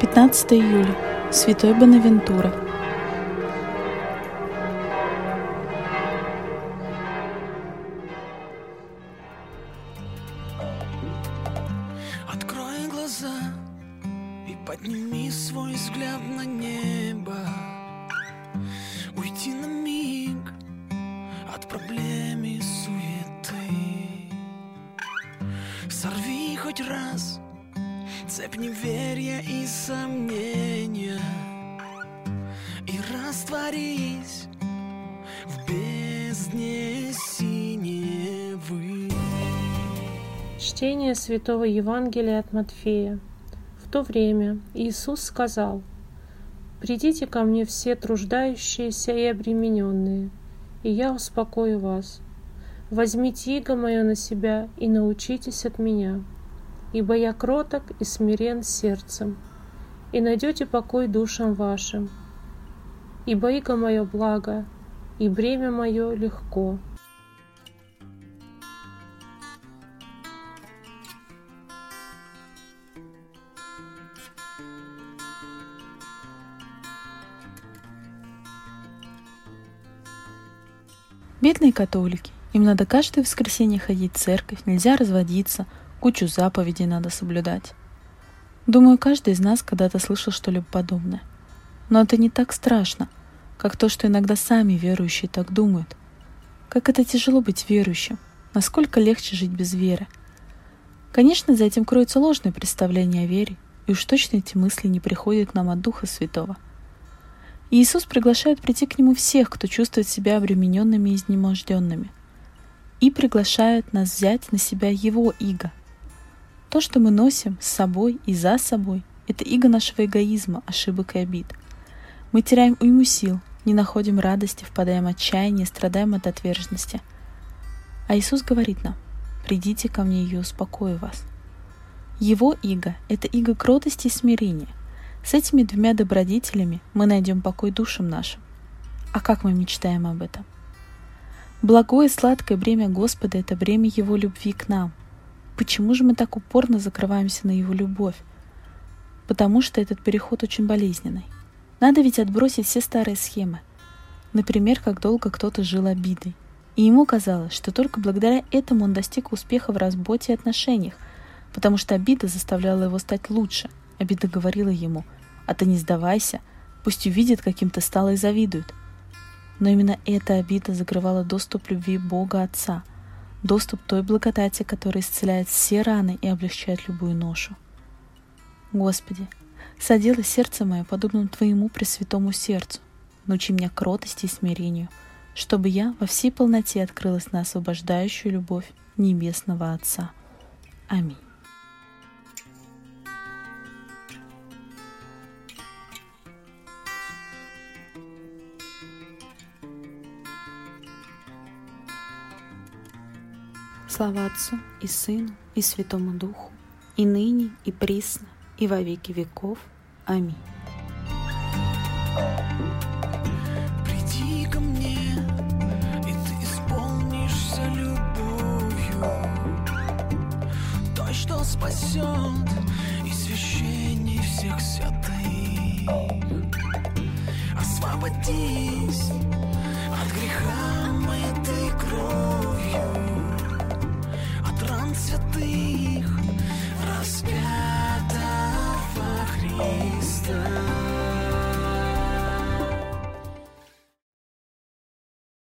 15 июля. Святой Бонавентура. Открой глаза и подними свой взгляд на небо. Уйди на миг от проблем и суеты. Сорви хоть раз цепь неверия и сомнения И растворись в бездне синевы. Чтение Святого Евангелия от Матфея. В то время Иисус сказал, «Придите ко мне все труждающиеся и обремененные, и я успокою вас. Возьмите иго мое на себя и научитесь от меня, ибо я кроток и смирен сердцем, и найдете покой душам вашим. Ибо иго мое благо, и бремя мое легко». Бедные католики. Им надо каждое воскресенье ходить в церковь, нельзя разводиться, кучу заповедей надо соблюдать. Думаю, каждый из нас когда-то слышал что-либо подобное. Но это не так страшно, как то, что иногда сами верующие так думают. Как это тяжело быть верующим, насколько легче жить без веры. Конечно, за этим кроется ложное представление о вере, и уж точно эти мысли не приходят нам от Духа Святого – Иисус приглашает прийти к Нему всех, кто чувствует себя обремененными и изнеможденными. И приглашает нас взять на себя Его иго. То, что мы носим с собой и за собой, это иго нашего эгоизма, ошибок и обид. Мы теряем уйму сил, не находим радости, впадаем в отчаяние, страдаем от отверженности. А Иисус говорит нам, «Придите ко мне, и я успокою вас». Его иго — это иго кротости и смирения. С этими двумя добродетелями мы найдем покой душам нашим. А как мы мечтаем об этом? Благое и сладкое бремя Господа – это бремя Его любви к нам. Почему же мы так упорно закрываемся на Его любовь? Потому что этот переход очень болезненный. Надо ведь отбросить все старые схемы. Например, как долго кто-то жил обидой. И ему казалось, что только благодаря этому он достиг успеха в работе и отношениях, потому что обида заставляла его стать лучше – Обида говорила ему, а ты не сдавайся, пусть увидит, каким ты стал и завидует. Но именно эта обида закрывала доступ любви Бога Отца, доступ той благодати, которая исцеляет все раны и облегчает любую ношу. Господи, соделай сердце мое подобным Твоему пресвятому сердцу, научи меня кротости и смирению, чтобы я во всей полноте открылась на освобождающую любовь Небесного Отца. Аминь. Слава Отцу и Сыну и Святому Духу, и ныне, и присно, и во веки веков. Аминь. Спасет и священней всех святых. Освободись distance